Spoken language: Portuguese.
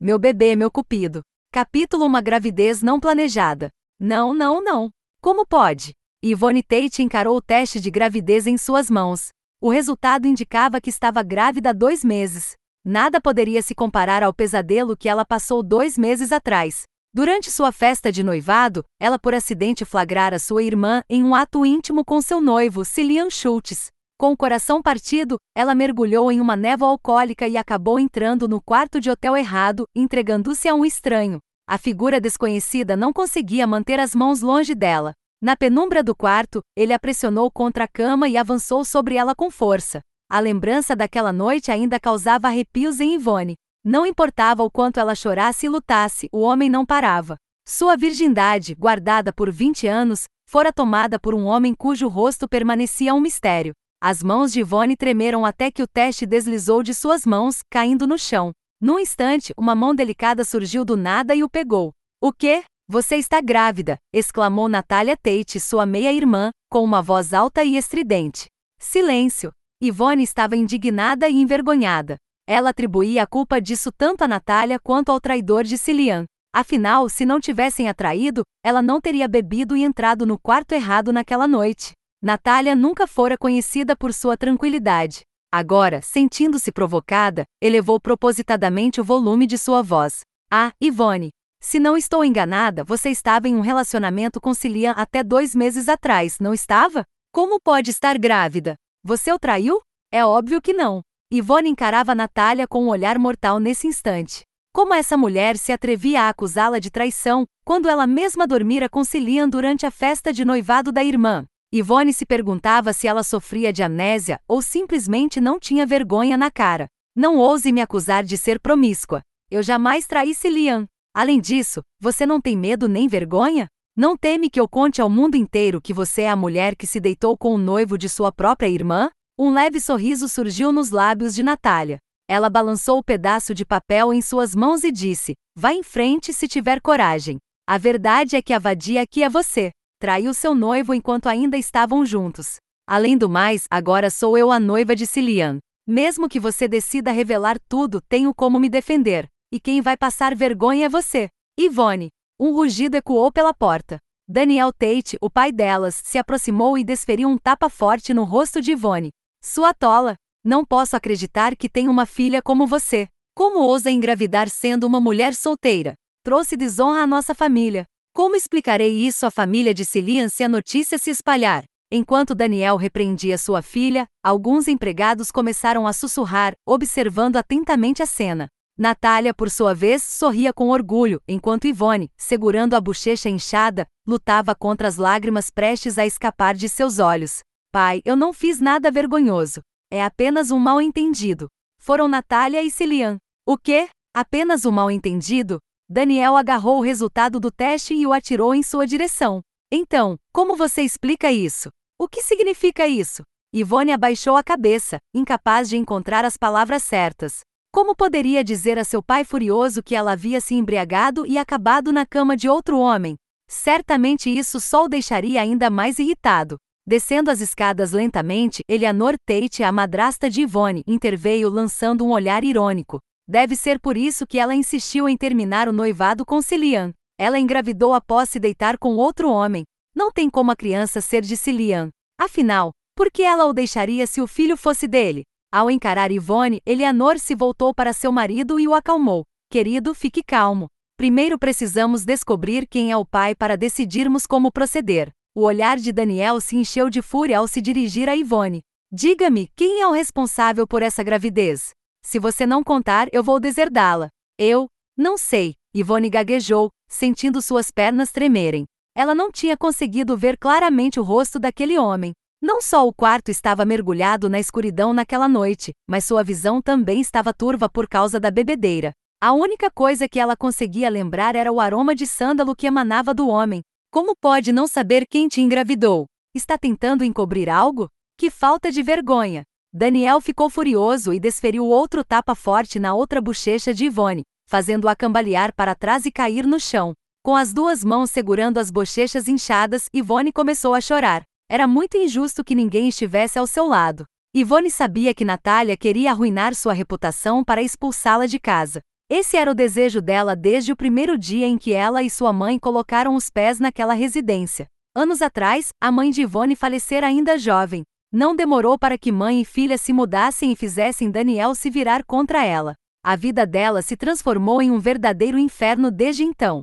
Meu bebê, meu cupido. Capítulo Uma gravidez não planejada. Não, não, não. Como pode? Ivone Tate encarou o teste de gravidez em suas mãos. O resultado indicava que estava grávida há dois meses. Nada poderia se comparar ao pesadelo que ela passou dois meses atrás. Durante sua festa de noivado, ela por acidente flagrara sua irmã em um ato íntimo com seu noivo, Cillian Schultz. Com o coração partido, ela mergulhou em uma névoa alcoólica e acabou entrando no quarto de hotel errado, entregando-se a um estranho. A figura desconhecida não conseguia manter as mãos longe dela. Na penumbra do quarto, ele a pressionou contra a cama e avançou sobre ela com força. A lembrança daquela noite ainda causava arrepios em Ivone. Não importava o quanto ela chorasse e lutasse, o homem não parava. Sua virgindade, guardada por 20 anos, fora tomada por um homem cujo rosto permanecia um mistério. As mãos de Ivone tremeram até que o teste deslizou de suas mãos, caindo no chão. Num instante, uma mão delicada surgiu do nada e o pegou. O quê? Você está grávida! exclamou Natália Tate, sua meia-irmã, com uma voz alta e estridente. Silêncio! Ivone estava indignada e envergonhada. Ela atribuía a culpa disso tanto a Natália quanto ao traidor de Cilian. Afinal, se não tivessem atraído, ela não teria bebido e entrado no quarto errado naquela noite. Natália nunca fora conhecida por sua tranquilidade. Agora, sentindo-se provocada, elevou propositadamente o volume de sua voz. Ah, Ivone! Se não estou enganada, você estava em um relacionamento com Cilian até dois meses atrás, não estava? Como pode estar grávida? Você o traiu? É óbvio que não. Ivone encarava Natália com um olhar mortal nesse instante. Como essa mulher se atrevia a acusá-la de traição, quando ela mesma dormira com Cilian durante a festa de noivado da irmã? Ivone se perguntava se ela sofria de amnésia ou simplesmente não tinha vergonha na cara. Não ouse me acusar de ser promíscua. Eu jamais traí Cilian. Além disso, você não tem medo nem vergonha? Não teme que eu conte ao mundo inteiro que você é a mulher que se deitou com o noivo de sua própria irmã? Um leve sorriso surgiu nos lábios de Natália. Ela balançou o pedaço de papel em suas mãos e disse: Vá em frente se tiver coragem. A verdade é que a vadia aqui é você. Traiu seu noivo enquanto ainda estavam juntos. Além do mais, agora sou eu a noiva de Cilian. Mesmo que você decida revelar tudo, tenho como me defender. E quem vai passar vergonha é você. Ivone. Um rugido ecoou pela porta. Daniel Tate, o pai delas, se aproximou e desferiu um tapa forte no rosto de Ivone. Sua tola! Não posso acreditar que tem uma filha como você. Como ousa engravidar sendo uma mulher solteira? Trouxe desonra à nossa família. Como explicarei isso à família de Cilian se a notícia se espalhar? Enquanto Daniel repreendia sua filha, alguns empregados começaram a sussurrar, observando atentamente a cena. Natália, por sua vez, sorria com orgulho, enquanto Ivone, segurando a bochecha inchada, lutava contra as lágrimas prestes a escapar de seus olhos. Pai, eu não fiz nada vergonhoso. É apenas um mal-entendido. Foram Natália e Cilian. O quê? Apenas um mal-entendido? Daniel agarrou o resultado do teste e o atirou em sua direção. Então, como você explica isso? O que significa isso? Ivone abaixou a cabeça, incapaz de encontrar as palavras certas. Como poderia dizer a seu pai furioso que ela havia se embriagado e acabado na cama de outro homem? Certamente isso só o deixaria ainda mais irritado. Descendo as escadas lentamente, Eleanor Tate, a madrasta de Yvonne, interveio lançando um olhar irônico. Deve ser por isso que ela insistiu em terminar o noivado com Cilian. Ela engravidou após se deitar com outro homem. Não tem como a criança ser de Cilian. Afinal, por que ela o deixaria se o filho fosse dele? Ao encarar Ivone, Eleanor se voltou para seu marido e o acalmou. Querido, fique calmo. Primeiro precisamos descobrir quem é o pai para decidirmos como proceder. O olhar de Daniel se encheu de fúria ao se dirigir a Ivone. Diga-me, quem é o responsável por essa gravidez? Se você não contar, eu vou deserdá-la. Eu? Não sei. Ivone gaguejou, sentindo suas pernas tremerem. Ela não tinha conseguido ver claramente o rosto daquele homem. Não só o quarto estava mergulhado na escuridão naquela noite, mas sua visão também estava turva por causa da bebedeira. A única coisa que ela conseguia lembrar era o aroma de sândalo que emanava do homem. Como pode não saber quem te engravidou? Está tentando encobrir algo? Que falta de vergonha! Daniel ficou furioso e desferiu outro tapa forte na outra bochecha de Ivone, fazendo-a cambalear para trás e cair no chão. Com as duas mãos segurando as bochechas inchadas, Ivone começou a chorar. Era muito injusto que ninguém estivesse ao seu lado. Ivone sabia que Natália queria arruinar sua reputação para expulsá-la de casa. Esse era o desejo dela desde o primeiro dia em que ela e sua mãe colocaram os pés naquela residência. Anos atrás, a mãe de Ivone falecera ainda jovem. Não demorou para que mãe e filha se mudassem e fizessem Daniel se virar contra ela. A vida dela se transformou em um verdadeiro inferno desde então.